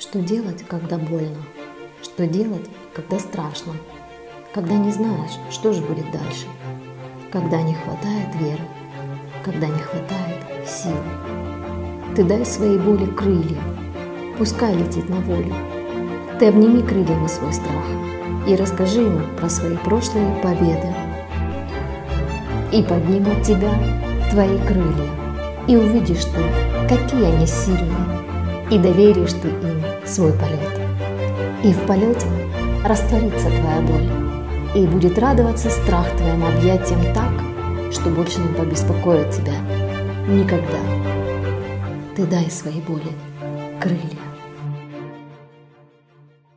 Что делать, когда больно? Что делать, когда страшно? Когда не знаешь, что же будет дальше? Когда не хватает веры? Когда не хватает сил? Ты дай своей боли крылья, пускай летит на волю. Ты обними крыльями свой страх и расскажи ему про свои прошлые победы. И поднимут тебя твои крылья, и увидишь ты, какие они сильные, и доверишь ты им свой полет. И в полете растворится твоя боль, и будет радоваться страх твоим объятиям так, что больше не побеспокоит тебя никогда. Ты дай своей боли крылья.